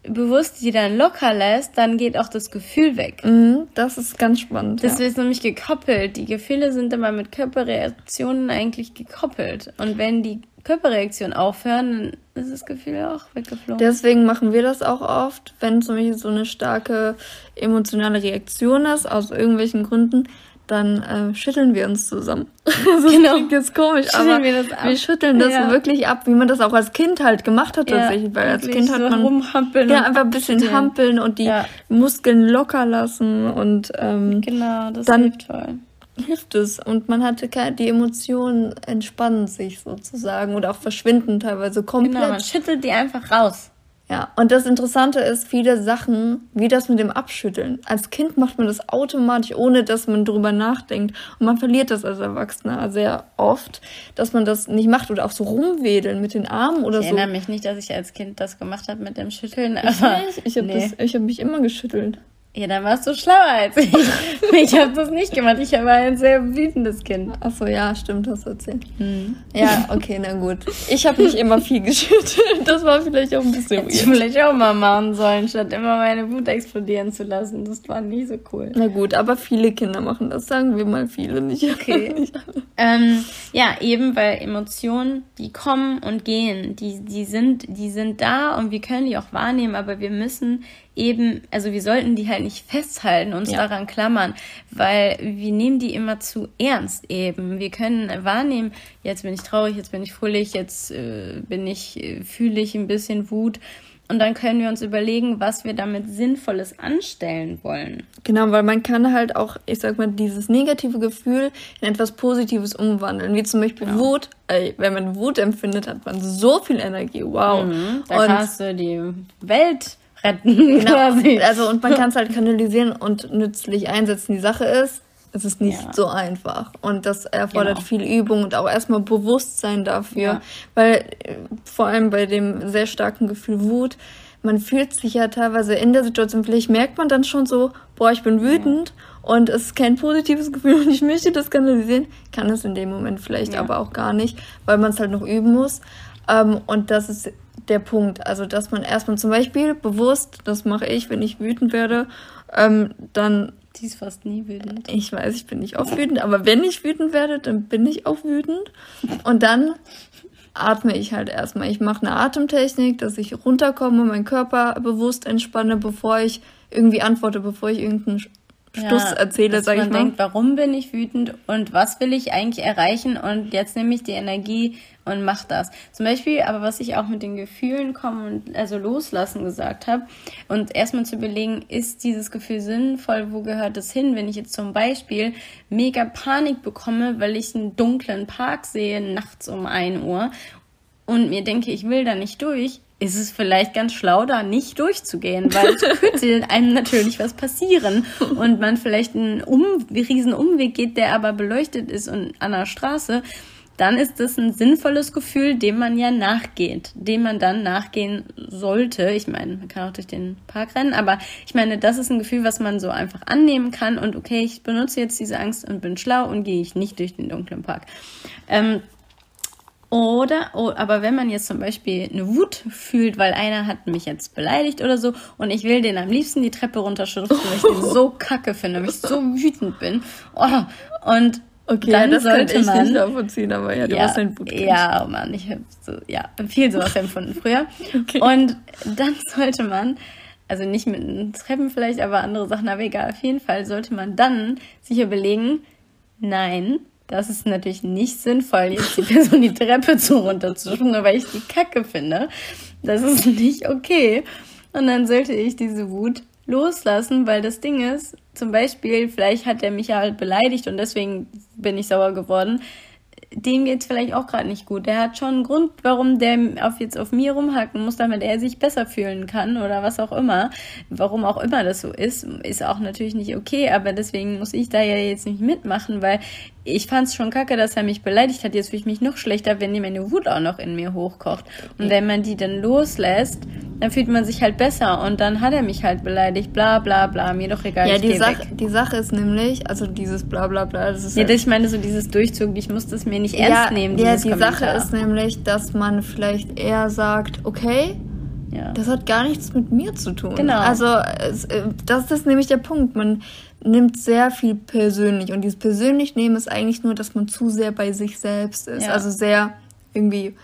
[SPEAKER 2] bewusst die dann locker lässt, dann geht auch das Gefühl weg.
[SPEAKER 1] Mhm, das ist ganz spannend.
[SPEAKER 2] Das ja. ist nämlich gekoppelt. Die Gefühle sind immer mit Körperreaktionen eigentlich gekoppelt. Und wenn die Körperreaktionen aufhören, dann ist das Gefühl auch weggeflogen.
[SPEAKER 1] Deswegen machen wir das auch oft, wenn zum Beispiel so eine starke emotionale Reaktion ist, aus irgendwelchen Gründen, dann äh, schütteln wir uns zusammen. das genau. klingt jetzt komisch, schütteln aber wir, wir, schütteln das ja. wirklich ab, wie man das auch als Kind halt gemacht hat tatsächlich, ja, weil als Kind hat man rumhampeln ja einfach ein bisschen hampeln und die ja. Muskeln locker lassen und ähm, genau, das dann hilft voll. Hilft es und man hatte keine, die Emotionen entspannen sich sozusagen oder auch verschwinden teilweise komplett. Genau,
[SPEAKER 2] man schüttelt die einfach raus.
[SPEAKER 1] Ja, und das Interessante ist, viele Sachen, wie das mit dem Abschütteln. Als Kind macht man das automatisch, ohne dass man drüber nachdenkt. Und man verliert das als Erwachsener sehr oft, dass man das nicht macht oder auch so rumwedeln mit den Armen oder
[SPEAKER 2] ich
[SPEAKER 1] so.
[SPEAKER 2] Ich erinnere mich nicht, dass ich als Kind das gemacht habe mit dem Schütteln.
[SPEAKER 1] Aber ich, ich habe nee. hab mich immer geschüttelt.
[SPEAKER 2] Ja, dann warst du schlauer als ich. ich habe das nicht gemacht. Ich war ein sehr wütendes Kind.
[SPEAKER 1] Ach so, ja, stimmt, hast du erzählt. Hm. Ja, okay, na gut. Ich habe nicht immer viel geschüttelt. Das war vielleicht auch ein bisschen
[SPEAKER 2] Hätte ich vielleicht auch mal machen sollen, statt immer meine Wut explodieren zu lassen. Das war nie so cool.
[SPEAKER 1] Na gut, aber viele Kinder machen das. Sagen wir mal viele, nicht Okay.
[SPEAKER 2] Nicht ähm, ja, eben, weil Emotionen, die kommen und gehen. Die, die, sind, die sind da und wir können die auch wahrnehmen, aber wir müssen eben, also wir sollten die halt nicht festhalten, uns ja. daran klammern, weil wir nehmen die immer zu ernst eben. Wir können wahrnehmen, jetzt bin ich traurig, jetzt bin ich fröhlich, jetzt äh, bin ich, äh, fühle ich ein bisschen Wut. Und dann können wir uns überlegen, was wir damit Sinnvolles anstellen wollen.
[SPEAKER 1] Genau, weil man kann halt auch, ich sag mal, dieses negative Gefühl in etwas Positives umwandeln. Wie zum Beispiel genau. Wut. Ey, wenn man Wut empfindet, hat man so viel Energie. Wow. Mhm,
[SPEAKER 2] da und kannst du die Welt retten.
[SPEAKER 1] Genau. Quasi. Also und man kann es halt kanalisieren und nützlich einsetzen. Die Sache ist, es ist nicht ja. so einfach und das erfordert genau. viel Übung und auch erstmal Bewusstsein dafür, ja. weil äh, vor allem bei dem sehr starken Gefühl Wut, man fühlt sich ja teilweise in der Situation, vielleicht merkt man dann schon so, boah, ich bin wütend ja. und es ist kein positives Gefühl und ich möchte das kanalisieren, kann es in dem Moment vielleicht aber auch gar nicht, weil man es halt noch üben muss. Ähm, und das ist der Punkt. Also, dass man erstmal zum Beispiel bewusst, das mache ich, wenn ich wütend werde, ähm, dann.
[SPEAKER 2] Die ist fast nie wütend.
[SPEAKER 1] Ich weiß, ich bin nicht oft wütend, aber wenn ich wütend werde, dann bin ich auch wütend. Und dann atme ich halt erstmal. Ich mache eine Atemtechnik, dass ich runterkomme, meinen Körper bewusst entspanne, bevor ich irgendwie antworte, bevor ich irgendeinen Stuss ja,
[SPEAKER 2] erzähle, sage ich mal. Denkt, warum bin ich wütend und was will ich eigentlich erreichen und jetzt nehme ich die Energie und mach das. Zum Beispiel, aber was ich auch mit den Gefühlen kommen und also loslassen gesagt habe und erstmal zu überlegen, ist dieses Gefühl sinnvoll, wo gehört es hin, wenn ich jetzt zum Beispiel mega Panik bekomme, weil ich einen dunklen Park sehe nachts um ein Uhr und mir denke, ich will da nicht durch, ist es vielleicht ganz schlau, da nicht durchzugehen, weil es könnte einem natürlich was passieren und man vielleicht einen um riesen Umweg geht, der aber beleuchtet ist und an der Straße, dann ist das ein sinnvolles Gefühl, dem man ja nachgeht, dem man dann nachgehen sollte. Ich meine, man kann auch durch den Park rennen, aber ich meine, das ist ein Gefühl, was man so einfach annehmen kann und okay, ich benutze jetzt diese Angst und bin schlau und gehe ich nicht durch den dunklen Park. Ähm, oder, oh, aber wenn man jetzt zum Beispiel eine Wut fühlt, weil einer hat mich jetzt beleidigt oder so und ich will den am liebsten die Treppe runterschubsen, weil ich den so kacke finde, weil ich so wütend bin. Oh, und Okay, dann das sollte ich man, nicht nachvollziehen, aber ja, du ja, warst ein Wutkind. Ja, oh Mann, ich habe so, ja, viel sowas empfunden früher. Okay. Und dann sollte man, also nicht mit Treppen vielleicht, aber andere Sachen, aber egal, auf jeden Fall sollte man dann sich überlegen, nein, das ist natürlich nicht sinnvoll, jetzt die Person die Treppe zu runterzuschwingen, weil ich die Kacke finde. Das ist nicht okay. Und dann sollte ich diese Wut loslassen, weil das Ding ist, zum Beispiel, vielleicht hat er mich ja halt beleidigt und deswegen bin ich sauer geworden. dem geht's vielleicht auch gerade nicht gut. Der hat schon einen Grund, warum der auf jetzt auf mir rumhacken muss, damit er sich besser fühlen kann oder was auch immer. Warum auch immer das so ist, ist auch natürlich nicht okay, aber deswegen muss ich da ja jetzt nicht mitmachen, weil ich fand's schon kacke, dass er mich beleidigt hat. Jetzt fühle ich mich noch schlechter, wenn die meine Wut auch noch in mir hochkocht. Und wenn man die dann loslässt, dann fühlt man sich halt besser. Und dann hat er mich halt beleidigt, bla bla bla, mir doch egal.
[SPEAKER 1] Ja, die, Sach die Sache ist nämlich, also dieses bla bla bla, das ist.
[SPEAKER 2] Ja, halt ich meine so dieses Durchzug, ich muss das mir nicht ernst ja, nehmen.
[SPEAKER 1] Ja, die Kommentar. Sache ist nämlich, dass man vielleicht eher sagt, okay, ja. Das hat gar nichts mit mir zu tun. Genau. Also äh, das ist nämlich der Punkt. Man nimmt sehr viel persönlich und dieses persönlich nehmen ist eigentlich nur, dass man zu sehr bei sich selbst ist. Ja. Also sehr irgendwie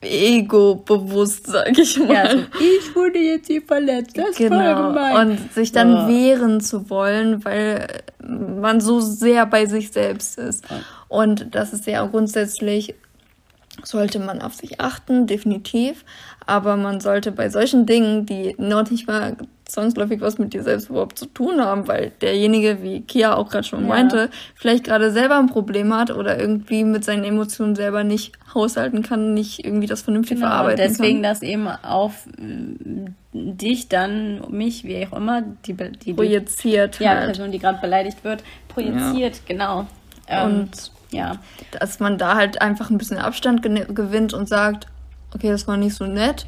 [SPEAKER 1] ego-bewusst, sag ich mal. Ja, also ich wurde jetzt hier verletzt, das genau. Und sich dann ja. wehren zu wollen, weil man so sehr bei sich selbst ist. Und das ist ja grundsätzlich sollte man auf sich achten, definitiv. Aber man sollte bei solchen Dingen, die noch nicht mal zwangsläufig was mit dir selbst überhaupt zu tun haben, weil derjenige, wie Kia auch gerade schon ja. meinte, vielleicht gerade selber ein Problem hat oder irgendwie mit seinen Emotionen selber nicht haushalten kann, nicht irgendwie das vernünftig genau, verarbeiten
[SPEAKER 2] deswegen, kann. Deswegen, dass eben auf äh, dich dann, mich, wie auch immer, die, die projiziert. Die, ja, halt. Person, die gerade beleidigt wird, projiziert, ja. genau.
[SPEAKER 1] Ähm, und ja. Dass man da halt einfach ein bisschen Abstand gewinnt und sagt, okay, das war nicht so nett.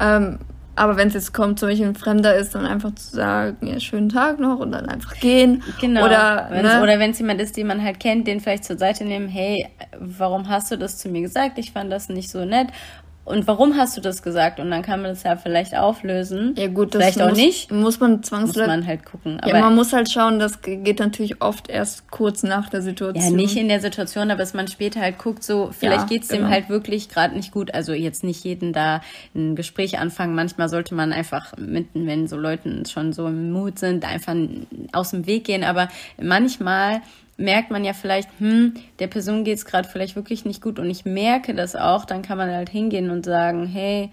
[SPEAKER 1] Ähm, aber wenn es jetzt kommt, zum Beispiel ein Fremder ist, dann einfach zu sagen, ja, schönen Tag noch und dann einfach gehen. Genau.
[SPEAKER 2] Oder, ne? oder wenn es jemand ist, den man halt kennt, den vielleicht zur Seite nehmen, hey, warum hast du das zu mir gesagt? Ich fand das nicht so nett und warum hast du das gesagt? Und dann kann man das ja vielleicht auflösen. Ja gut, das vielleicht
[SPEAKER 1] muss, auch nicht. Muss man zwangsläufig. Muss man halt gucken. Aber ja, man muss halt schauen, das geht natürlich oft erst kurz nach der Situation.
[SPEAKER 2] Ja, nicht in der Situation, aber dass man später halt guckt, so vielleicht ja, geht's genau. dem halt wirklich gerade nicht gut. Also jetzt nicht jeden da ein Gespräch anfangen. Manchmal sollte man einfach mitten, wenn so Leuten schon so im Mut sind, einfach aus dem Weg gehen. Aber manchmal merkt man ja vielleicht, hm, der Person geht es gerade vielleicht wirklich nicht gut und ich merke das auch, dann kann man halt hingehen und sagen, hey,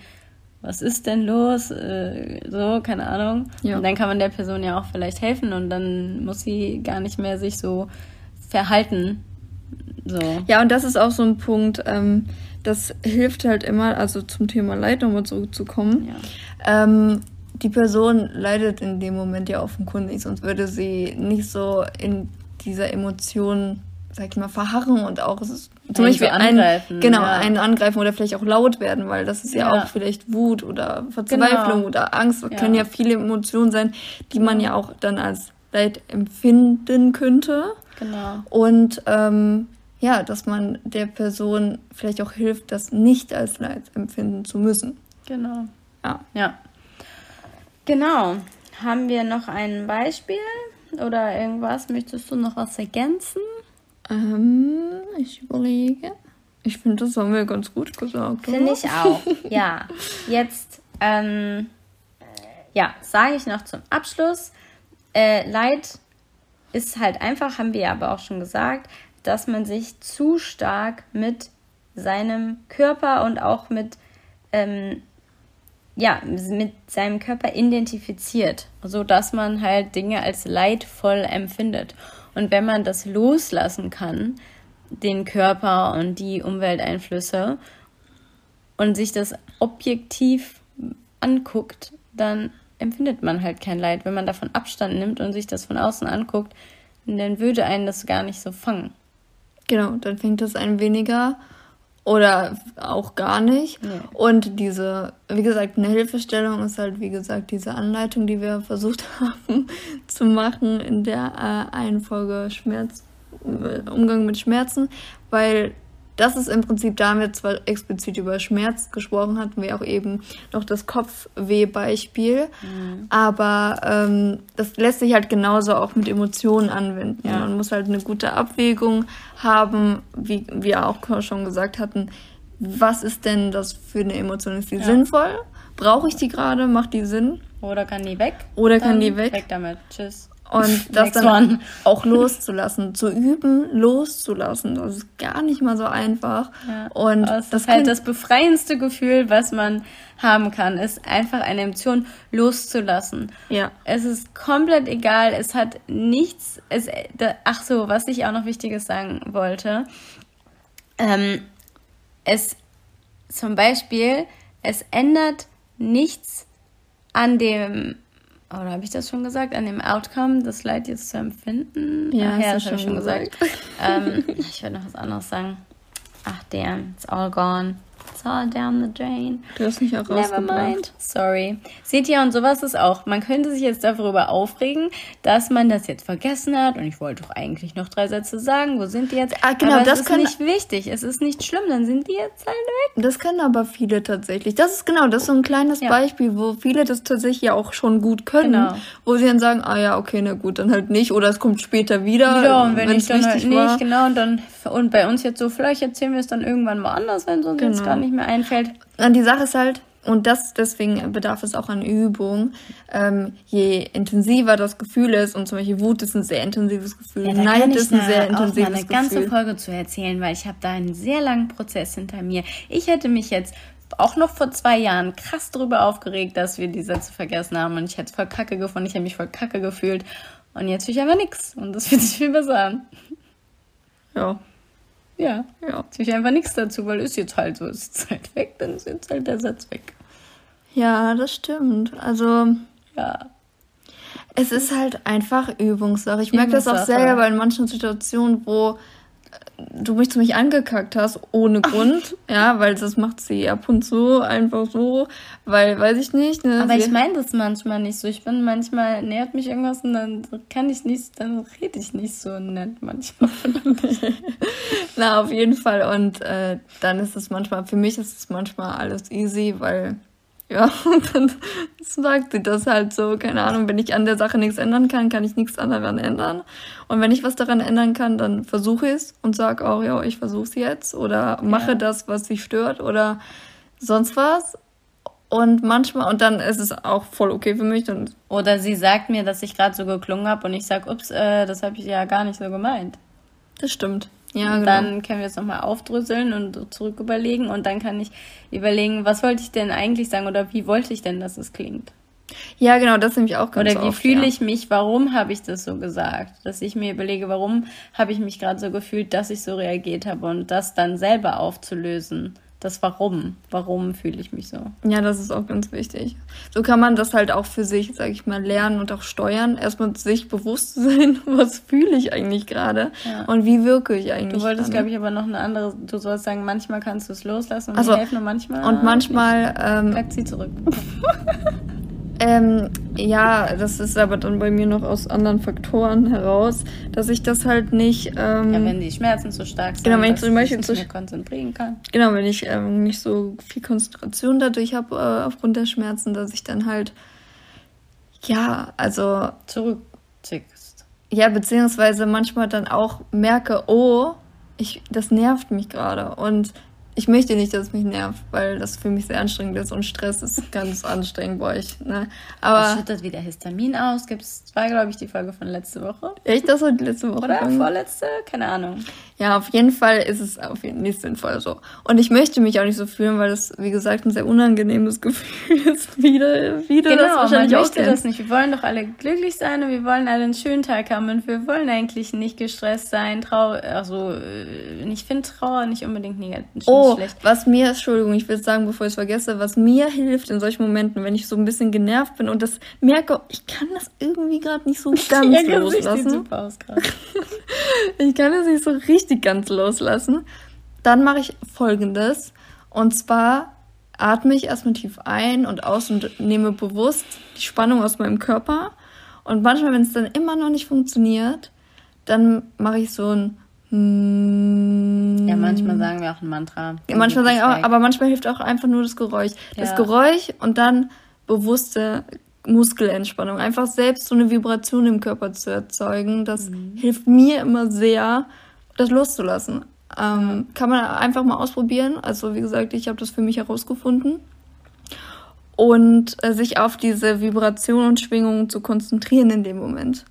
[SPEAKER 2] was ist denn los? Äh, so, keine Ahnung. Ja. Und dann kann man der Person ja auch vielleicht helfen und dann muss sie gar nicht mehr sich so verhalten. So.
[SPEAKER 1] Ja, und das ist auch so ein Punkt, ähm, das hilft halt immer, also zum Thema Leid nochmal zurückzukommen. Ja. Ähm, die Person leidet in dem Moment ja offenkundig, sonst würde sie nicht so in dieser Emotion, sag ich mal, verharren und auch zum Beispiel angreifen, ein, genau, ja. einen angreifen oder vielleicht auch laut werden, weil das ist ja, ja auch vielleicht Wut oder Verzweiflung genau. oder Angst. Das ja. können ja viele Emotionen sein, die man ja auch dann als Leid empfinden könnte. Genau. Und ähm, ja, dass man der Person vielleicht auch hilft, das nicht als Leid empfinden zu müssen.
[SPEAKER 2] Genau. Ja. Ja. Genau. Haben wir noch ein Beispiel? Oder irgendwas? Möchtest du noch was ergänzen?
[SPEAKER 1] Ähm, ich überlege. Ich finde, das haben wir ganz gut gesagt.
[SPEAKER 2] Finde ich auch. Ja. Jetzt, ähm, ja, sage ich noch zum Abschluss. Äh, Leid ist halt einfach, haben wir aber auch schon gesagt, dass man sich zu stark mit seinem Körper und auch mit ähm, ja, mit seinem Körper identifiziert, so dass man halt Dinge als leidvoll empfindet. Und wenn man das loslassen kann, den Körper und die Umwelteinflüsse und sich das objektiv anguckt, dann empfindet man halt kein Leid. Wenn man davon Abstand nimmt und sich das von außen anguckt, dann würde einen das gar nicht so fangen.
[SPEAKER 1] Genau, dann fängt das ein weniger oder auch gar nicht. Nee. Und diese, wie gesagt, eine Hilfestellung ist halt, wie gesagt, diese Anleitung, die wir versucht haben zu machen in der äh, einen Folge Schmerz, äh, Umgang mit Schmerzen, weil das ist im Prinzip, da haben wir zwar explizit über Schmerz gesprochen, hatten wir auch eben noch das Kopfweh-Beispiel, mhm. aber ähm, das lässt sich halt genauso auch mit Emotionen anwenden. Ja. Man muss halt eine gute Abwägung haben, wie wir auch schon gesagt hatten, was ist denn das für eine Emotion? Ist die ja. sinnvoll? Brauche ich die gerade? Macht die Sinn?
[SPEAKER 2] Oder kann die weg?
[SPEAKER 1] Oder kann die weg?
[SPEAKER 2] Weg damit. Tschüss.
[SPEAKER 1] Und das dann one. auch loszulassen, zu üben, loszulassen. Das ist gar nicht mal so einfach. Ja.
[SPEAKER 2] Und das, das ist halt das befreiendste Gefühl, was man haben kann, ist einfach eine Emotion loszulassen. Ja. Es ist komplett egal. Es hat nichts. Es, ach so, was ich auch noch Wichtiges sagen wollte. ähm, es zum Beispiel, es ändert nichts an dem, oder habe ich das schon gesagt, an dem Outcome, das Leid jetzt zu empfinden? Ja, Ach, ja das habe ich schon gesagt. gesagt. ähm, ich werde noch was anderes sagen. Ach, damn, it's all gone. It's all down the drain. Du hast mich auch Never mind. Sorry. Seht ihr, und sowas ist auch. Man könnte sich jetzt darüber aufregen, dass man das jetzt vergessen hat. Und ich wollte doch eigentlich noch drei Sätze sagen. Wo sind die jetzt? Ah, genau, aber das ist kann, nicht wichtig. Es ist nicht schlimm. Dann sind die jetzt halt weg.
[SPEAKER 1] Das können aber viele tatsächlich. Das ist genau, das ist so ein kleines ja. Beispiel, wo viele das tatsächlich ja auch schon gut können. Genau. Wo sie dann sagen, ah ja, okay, na gut, dann halt nicht. Oder es kommt später wieder. Ja, und wenn
[SPEAKER 2] ich dann halt nicht, war. genau. Und dann, und bei uns jetzt so, vielleicht erzählen wir es dann irgendwann mal anders, wenn es uns genau. jetzt gar nicht mehr einfällt.
[SPEAKER 1] Und die Sache ist halt, und das deswegen bedarf es auch an Übung. Ähm, je intensiver das Gefühl ist, und zum Beispiel Wut ist ein sehr intensives Gefühl, ja, Neid ist ein sehr
[SPEAKER 2] intensives Gefühl. Ich eine ganze Folge zu erzählen, weil ich habe da einen sehr langen Prozess hinter mir. Ich hätte mich jetzt auch noch vor zwei Jahren krass darüber aufgeregt, dass wir die Sätze vergessen haben und ich hätte es voll kacke gefunden, ich habe mich voll kacke gefühlt und jetzt fühle ich einfach nichts und das fühlt sich viel besser an. Ja. Ja, ja. Jetzt ich einfach nichts dazu, weil ist jetzt halt so, ist halt weg, dann ist jetzt halt der Satz weg.
[SPEAKER 1] Ja, das stimmt. Also. Ja. Es ist halt einfach Übungssache. Ich merke das auch selber in manchen Situationen, wo du mich zu mich angekackt hast, ohne Grund, ja, weil das macht sie ab und zu einfach so, weil, weiß ich nicht. Ne,
[SPEAKER 2] Aber ich meine das manchmal nicht so. Ich bin manchmal, nähert mich irgendwas und dann kann ich nicht, dann rede ich nicht so nett manchmal.
[SPEAKER 1] Na, auf jeden Fall. Und äh, dann ist es manchmal, für mich ist es manchmal alles easy, weil ja, und dann sagt sie das halt so, keine Ahnung, wenn ich an der Sache nichts ändern kann, kann ich nichts daran ändern. Und wenn ich was daran ändern kann, dann versuche ich es und sage auch, ja, ich versuche es jetzt oder mache ja. das, was sich stört oder sonst was. Und manchmal, und dann ist es auch voll okay für mich. Und
[SPEAKER 2] oder sie sagt mir, dass ich gerade so geklungen habe und ich sage, ups, äh, das habe ich ja gar nicht so gemeint.
[SPEAKER 1] Das stimmt.
[SPEAKER 2] Ja, und genau. dann können wir es nochmal aufdröseln und zurück überlegen und dann kann ich überlegen, was wollte ich denn eigentlich sagen oder wie wollte ich denn, dass es klingt.
[SPEAKER 1] Ja, genau, das nehme ich auch
[SPEAKER 2] ganz Oder wie fühle ja. ich mich, warum habe ich das so gesagt? Dass ich mir überlege, warum habe ich mich gerade so gefühlt, dass ich so reagiert habe und das dann selber aufzulösen das Warum. Warum fühle ich mich so?
[SPEAKER 1] Ja, das ist auch ganz wichtig. So kann man das halt auch für sich, sag ich mal, lernen und auch steuern. Erstmal sich bewusst sein, was fühle ich eigentlich gerade ja. und wie wirke ich eigentlich.
[SPEAKER 2] Du wolltest, glaube ich, aber noch eine andere, du sollst sagen, manchmal kannst du es loslassen und also, helfen und manchmal.
[SPEAKER 1] Und manchmal. Ähm,
[SPEAKER 2] sie zurück.
[SPEAKER 1] Ähm, ja, das ist aber dann bei mir noch aus anderen Faktoren heraus, dass ich das halt nicht. Ähm,
[SPEAKER 2] ja, wenn die Schmerzen zu stark sind, genau, wenn ich zum Beispiel zu konzentrieren kann.
[SPEAKER 1] Genau, wenn ich ähm, nicht so viel Konzentration dadurch habe äh, aufgrund der Schmerzen, dass ich dann halt ja, also
[SPEAKER 2] zurückzickst.
[SPEAKER 1] Ja, beziehungsweise manchmal dann auch merke, oh, ich, das nervt mich gerade und ich möchte nicht, dass es mich nervt, weil das für mich sehr anstrengend ist und Stress ist ganz anstrengend bei euch. Ne?
[SPEAKER 2] Aber das schüttet wieder Histamin aus. Gibt es zwei, glaube ich, die Folge von letzte Woche.
[SPEAKER 1] Echt? Das war die letzte Woche?
[SPEAKER 2] Oder Folge? vorletzte? Keine Ahnung.
[SPEAKER 1] Ja, auf jeden Fall ist es auf jeden Fall nicht sinnvoll so. Und ich möchte mich auch nicht so fühlen, weil das, wie gesagt, ein sehr unangenehmes Gefühl ist. Wieder, wieder
[SPEAKER 2] genau, das wahrscheinlich man möchte das nicht. Wir wollen doch alle glücklich sein und wir wollen alle einen schönen Tag haben und wir wollen eigentlich nicht gestresst sein, traurig, also äh, ich finde Trauer nicht unbedingt negativ.
[SPEAKER 1] Oh, oh, schlecht. was mir, Entschuldigung, ich will sagen, bevor ich es vergesse, was mir hilft in solchen Momenten, wenn ich so ein bisschen genervt bin und das merke, ich kann das irgendwie gerade nicht so ganz loslassen. Super aus ich kann das nicht so richtig ganz loslassen. Dann mache ich folgendes. Und zwar atme ich erstmal tief ein und aus und nehme bewusst die Spannung aus meinem Körper. Und manchmal, wenn es dann immer noch nicht funktioniert, dann mache ich so ein
[SPEAKER 2] ja, manchmal sagen wir auch ein Mantra.
[SPEAKER 1] Ja, manchmal sagen auch, aber manchmal hilft auch einfach nur das Geräusch. Ja. Das Geräusch und dann bewusste Muskelentspannung. Einfach selbst so eine Vibration im Körper zu erzeugen, das mhm. hilft mir immer sehr, das loszulassen. Ähm, kann man einfach mal ausprobieren. Also wie gesagt, ich habe das für mich herausgefunden. Und äh, sich auf diese Vibration und Schwingungen zu konzentrieren in dem Moment.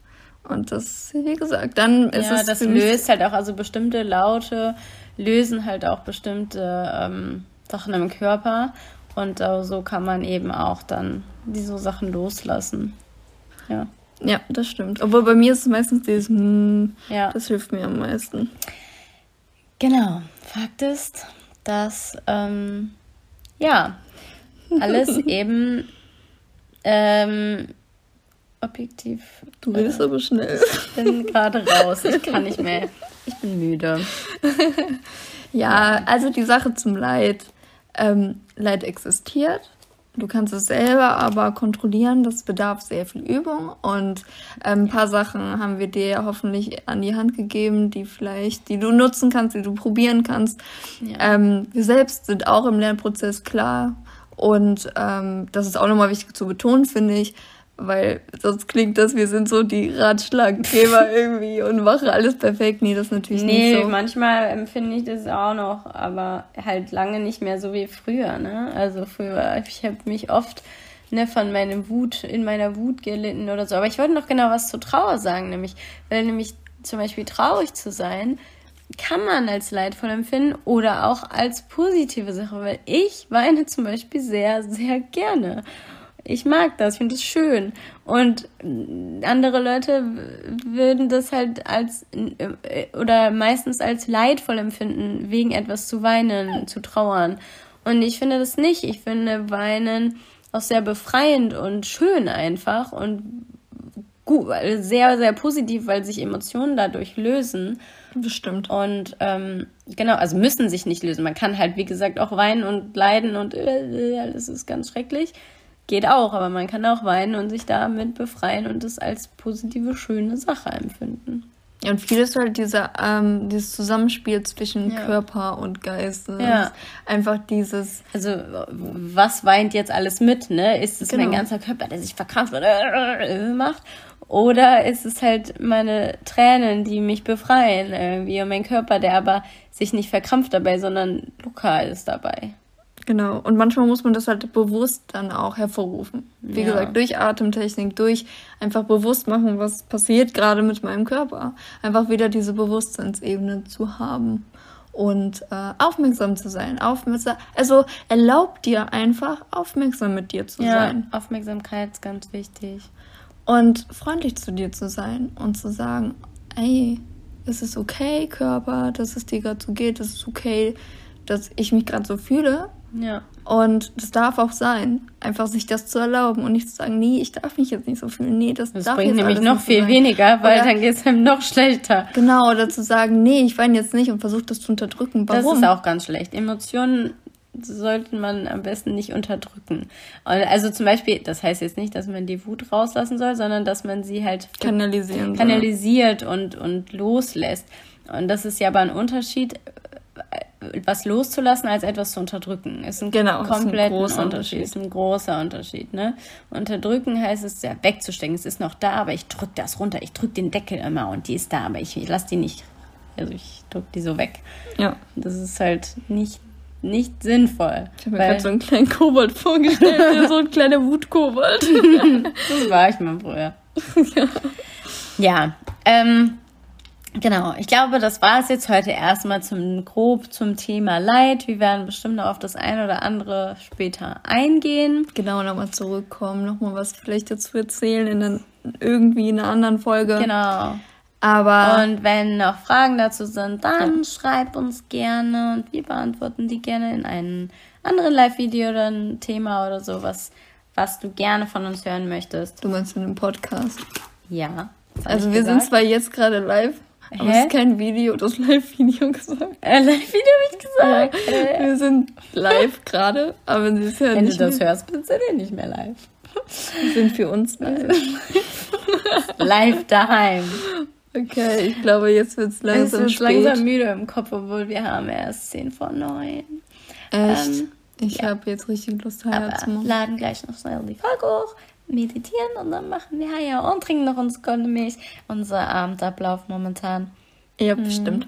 [SPEAKER 1] Und das, wie gesagt, dann ist ja,
[SPEAKER 2] es. Ja, das löst halt auch, also bestimmte Laute lösen halt auch bestimmte ähm, Sachen im Körper. Und äh, so kann man eben auch dann diese Sachen loslassen. Ja.
[SPEAKER 1] Ja, das stimmt. Obwohl bei mir ist es meistens dieses, mm, ja. das hilft mir am meisten.
[SPEAKER 2] Genau. Fakt ist, dass ähm, ja alles eben ähm, objektiv.
[SPEAKER 1] Du redest äh, aber schnell.
[SPEAKER 2] Ich bin gerade raus. Ich kann nicht mehr. Ich bin müde.
[SPEAKER 1] ja, also die Sache zum Leid. Ähm, Leid existiert. Du kannst es selber aber kontrollieren. Das bedarf sehr viel Übung. Und ähm, ein paar Sachen haben wir dir hoffentlich an die Hand gegeben, die vielleicht, die du nutzen kannst, die du probieren kannst. Ja. Ähm, wir selbst sind auch im Lernprozess klar. Und ähm, das ist auch nochmal wichtig zu betonen, finde ich weil sonst klingt das, wir sind so die Ratschlaggeber irgendwie und machen alles perfekt. Nee, das ist natürlich
[SPEAKER 2] nee,
[SPEAKER 1] nicht so.
[SPEAKER 2] manchmal empfinde ich das auch noch, aber halt lange nicht mehr so wie früher, ne? Also früher, ich habe mich oft ne, von meinem Wut, in meiner Wut gelitten oder so. Aber ich wollte noch genau was zu Trauer sagen, nämlich, weil nämlich zum Beispiel traurig zu sein, kann man als leidvoll empfinden oder auch als positive Sache, weil ich weine zum Beispiel sehr, sehr gerne ich mag das, ich finde es schön. Und andere Leute würden das halt als äh, oder meistens als leidvoll empfinden, wegen etwas zu weinen, zu trauern. Und ich finde das nicht. Ich finde Weinen auch sehr befreiend und schön einfach und gut, sehr, sehr positiv, weil sich Emotionen dadurch lösen.
[SPEAKER 1] Bestimmt.
[SPEAKER 2] Und ähm, genau, also müssen sich nicht lösen. Man kann halt, wie gesagt, auch weinen und leiden und äh, alles ist ganz schrecklich. Geht auch, aber man kann auch weinen und sich damit befreien und es als positive, schöne Sache empfinden.
[SPEAKER 1] Ja, und vieles halt dieser, ähm, dieses Zusammenspiel zwischen ja. Körper und Geist. Ne? Ja. Einfach dieses.
[SPEAKER 2] Also, was weint jetzt alles mit, ne? Ist es genau. mein ganzer Körper, der sich verkrampft oder macht? Oder ist es halt meine Tränen, die mich befreien irgendwie und mein Körper, der aber sich nicht verkrampft dabei, sondern lokal ist dabei.
[SPEAKER 1] Genau. Und manchmal muss man das halt bewusst dann auch hervorrufen. Wie ja. gesagt, durch Atemtechnik, durch einfach bewusst machen, was passiert gerade mit meinem Körper. Einfach wieder diese Bewusstseinsebene zu haben und äh, aufmerksam zu sein. Aufmerksam, also erlaub dir einfach, aufmerksam mit dir zu ja, sein.
[SPEAKER 2] Aufmerksamkeit ist ganz wichtig.
[SPEAKER 1] Und freundlich zu dir zu sein und zu sagen, ey, es ist okay, Körper, dass es dir gerade so geht, es ist okay, dass ich mich gerade so fühle ja. Und das darf auch sein, einfach sich das zu erlauben und nicht zu sagen, nee, ich darf mich jetzt nicht so fühlen. Nee, das, das darf bringt
[SPEAKER 2] nämlich noch viel sein. weniger, weil oder, dann geht es einem noch schlechter.
[SPEAKER 1] Genau, oder zu sagen, nee, ich weine jetzt nicht und versuche das zu unterdrücken.
[SPEAKER 2] Warum? Das ist auch ganz schlecht. Emotionen sollte man am besten nicht unterdrücken. Also zum Beispiel, das heißt jetzt nicht, dass man die Wut rauslassen soll, sondern dass man sie halt kanalisieren kanalisiert und, und loslässt. Und das ist ja aber ein Unterschied, was loszulassen, als etwas zu unterdrücken. Ist ein genau, komplett ist ein großer Unterschied. Ist ein großer Unterschied. Ne? Unterdrücken heißt es ja wegzustecken. Es ist noch da, aber ich drücke das runter. Ich drücke den Deckel immer und die ist da, aber ich, ich lasse die nicht. Also ich drücke die so weg. Ja. Das ist halt nicht nicht sinnvoll.
[SPEAKER 1] Ich habe mir gerade so einen kleinen Kobold vorgestellt, so ein kleiner Wutkobold.
[SPEAKER 2] das war ich mal früher. ja. Ja, ähm, Genau, ich glaube, das war es jetzt heute erstmal zum grob zum Thema Leid. Wir werden bestimmt noch auf das eine oder andere später eingehen.
[SPEAKER 1] Genau, nochmal zurückkommen, nochmal was vielleicht dazu erzählen in einer, irgendwie in einer anderen Folge. Genau.
[SPEAKER 2] Aber und wenn noch Fragen dazu sind, dann ja. schreib uns gerne und wir beantworten die gerne in einem anderen Live-Video oder ein Thema oder sowas, was du gerne von uns hören möchtest.
[SPEAKER 1] Du meinst in einem Podcast? Ja. Also wir gesagt. sind zwar jetzt gerade live, aber es ist kein Video, du hast Live-Video gesagt. Äh, Live-Video habe ich gesagt. Ja, wir sind live gerade, aber wenn hören.
[SPEAKER 2] Wenn du das mehr. hörst, bist du nicht mehr live.
[SPEAKER 1] Wir sind für uns live.
[SPEAKER 2] live daheim.
[SPEAKER 1] Okay, ich glaube, jetzt wird es langsam
[SPEAKER 2] es wird langsam müde im Kopf, obwohl wir haben erst 10 vor 9. Echt?
[SPEAKER 1] Ähm, ich ja. habe jetzt richtig Lust, Heirat
[SPEAKER 2] zu machen. laden gleich noch schnell die Folge hoch meditieren und dann machen wir ja und trinken noch unsere goldene Milch. Unser Abendablauf momentan.
[SPEAKER 1] Ja, mhm. bestimmt.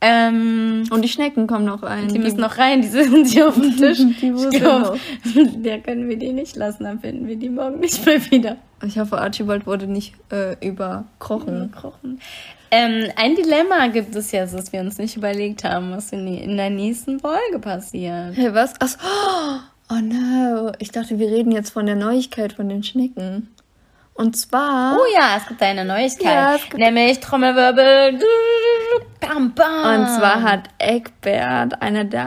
[SPEAKER 1] Ähm, und die Schnecken kommen noch rein.
[SPEAKER 2] Die, die müssen noch rein, die sind hier auf dem Tisch. die ich glaub, der können wir die nicht lassen, dann finden wir die morgen nicht mehr wieder.
[SPEAKER 1] Ich hoffe, Archibald wurde nicht äh, überkrochen. überkrochen.
[SPEAKER 2] Ähm, ein Dilemma gibt es jetzt, das wir uns nicht überlegt haben, was in, die, in der nächsten Folge passiert.
[SPEAKER 1] Hey, was? Achso. Oh, Oh no, ich dachte, wir reden jetzt von der Neuigkeit von den Schnecken. Und zwar.
[SPEAKER 2] Oh ja, es gibt eine Neuigkeit. Ja, gibt nämlich Trommelwirbel. Bam, bam.
[SPEAKER 1] Und zwar hat Eckbert, einer der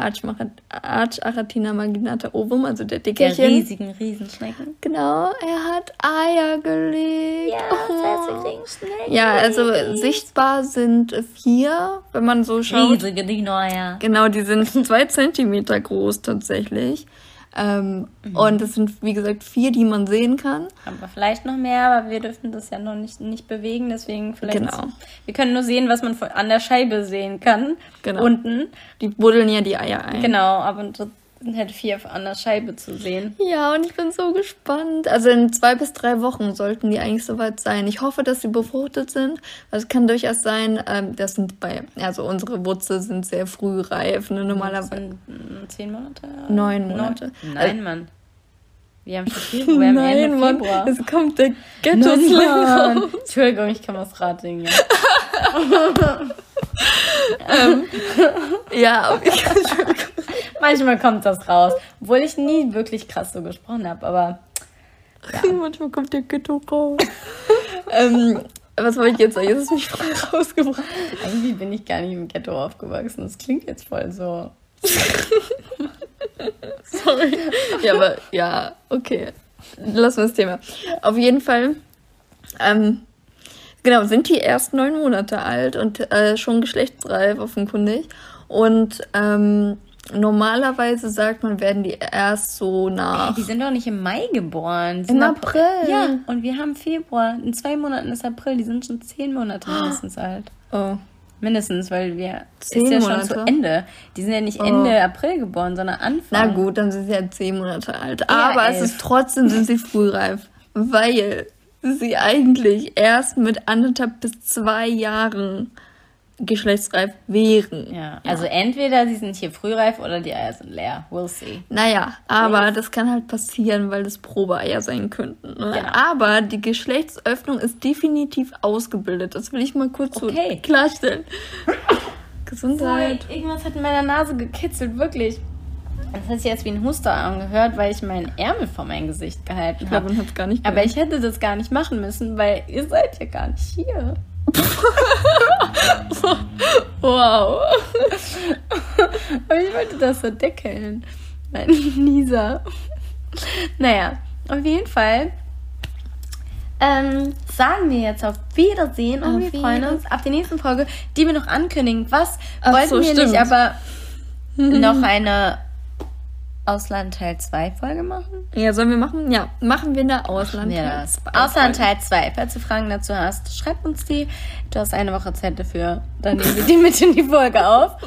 [SPEAKER 1] Archachatina maginata ovum, also der Dickerchen.
[SPEAKER 2] Der riesigen Riesenschnecken.
[SPEAKER 1] Genau, er hat Eier gelegt.
[SPEAKER 2] Ja, das heißt, Schnecken.
[SPEAKER 1] Ja, also sichtbar sind vier, wenn man so schaut.
[SPEAKER 2] Riesige Dino-Eier.
[SPEAKER 1] Genau, die sind zwei Zentimeter groß tatsächlich. Ähm, mhm. Und es sind, wie gesagt, vier, die man sehen kann.
[SPEAKER 2] Aber vielleicht noch mehr, aber wir dürfen das ja noch nicht, nicht bewegen, deswegen vielleicht. Genau. Wir können nur sehen, was man an der Scheibe sehen kann. Genau. Unten.
[SPEAKER 1] Die buddeln ja die Eier ein.
[SPEAKER 2] Genau, aber hätte vier an der Scheibe zu sehen.
[SPEAKER 1] Ja, und ich bin so gespannt. Also in zwei bis drei Wochen sollten die eigentlich soweit sein. Ich hoffe, dass sie befruchtet sind. Also es kann durchaus sein, ähm, das sind bei, also unsere Wurzel sind sehr früh reif. Ne? Normalerweise.
[SPEAKER 2] Zehn Monate?
[SPEAKER 1] Neun Monate.
[SPEAKER 2] Nein, also, Mann. Wir haben schon Februar, wir haben Nein, Ende Mann, Februar.
[SPEAKER 1] Es kommt der Ghetto-Slang
[SPEAKER 2] Entschuldigung, ich kann was raten. Ja.
[SPEAKER 1] ähm, ja, ich,
[SPEAKER 2] Manchmal kommt das raus. Obwohl ich nie wirklich krass so gesprochen habe, aber.
[SPEAKER 1] Ja. Manchmal kommt der Ghetto raus. ähm, was wollte ich jetzt sagen? Jetzt ist mich voll rausgebracht.
[SPEAKER 2] Eigentlich bin ich gar nicht im Ghetto aufgewachsen. Das klingt jetzt voll so.
[SPEAKER 1] Sorry. Ja, aber ja, okay. Lassen wir das Thema. Auf jeden Fall, ähm, genau, sind die erst neun Monate alt und äh, schon geschlechtsreif offenkundig. Und ähm, Normalerweise sagt man, werden die erst so nach.
[SPEAKER 2] Die sind doch nicht im Mai geboren.
[SPEAKER 1] Im April.
[SPEAKER 2] Ja, und wir haben Februar. In zwei Monaten ist April. Die sind schon zehn Monate mindestens alt.
[SPEAKER 1] Oh.
[SPEAKER 2] Mindestens, weil wir. Zehn ist ja Monate? schon zu Ende. Die sind ja nicht Ende oh. April geboren, sondern Anfang.
[SPEAKER 1] Na gut, dann sind sie ja zehn Monate alt. Aber elf. es ist trotzdem sind sie frühreif. Weil sie eigentlich erst mit anderthalb bis zwei Jahren geschlechtsreif wären.
[SPEAKER 2] Ja, also ja. entweder sie sind hier frühreif oder die Eier sind leer. We'll see.
[SPEAKER 1] Naja, aber yes. das kann halt passieren, weil das Probeeier sein könnten. Ne? Genau. Aber die Geschlechtsöffnung ist definitiv ausgebildet. Das will ich mal kurz okay. so klarstellen.
[SPEAKER 2] Gesundheit. Sorry, irgendwas hat in meiner Nase gekitzelt, wirklich. Das hat sich jetzt wie ein Huster angehört, weil ich meinen Ärmel vor mein Gesicht gehalten habe. Aber ich hätte das gar nicht machen müssen, weil ihr seid ja gar nicht hier.
[SPEAKER 1] wow.
[SPEAKER 2] Aber ich wollte das so deckeln. Mein Lisa. Naja, auf jeden Fall ähm, sagen wir jetzt auf Wiedersehen und auf wir freuen uns auf die nächste Folge, die wir noch ankündigen. Was Ach wollten so, wir stimmt. nicht, aber noch eine Ausland Teil 2 Folge machen?
[SPEAKER 1] Ja, sollen wir machen? Ja, machen wir eine Ausland
[SPEAKER 2] Teil 2. Ausland Teil 2. Falls du Fragen dazu hast, schreib uns die. Du hast eine Woche Zeit dafür. Dann nehmen wir die mit in die Folge auf.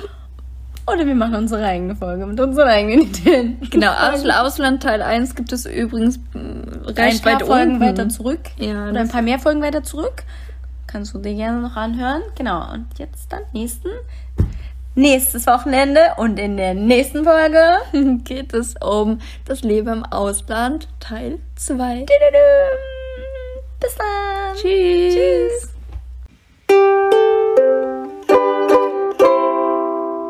[SPEAKER 2] Oder wir machen unsere eigene Folge mit unseren eigenen Ideen.
[SPEAKER 1] Genau, Ausland Teil 1 gibt es übrigens
[SPEAKER 2] äh, recht ein paar Folgen unten. weiter zurück. Ja, Oder ein paar mehr Folgen weiter zurück. Kannst du dir gerne noch anhören. Genau, und jetzt dann nächsten nächstes Wochenende und in der nächsten Folge
[SPEAKER 1] geht es um das Leben im Ausland Teil 2.
[SPEAKER 2] Bis dann.
[SPEAKER 1] Tschüss. Tschüss.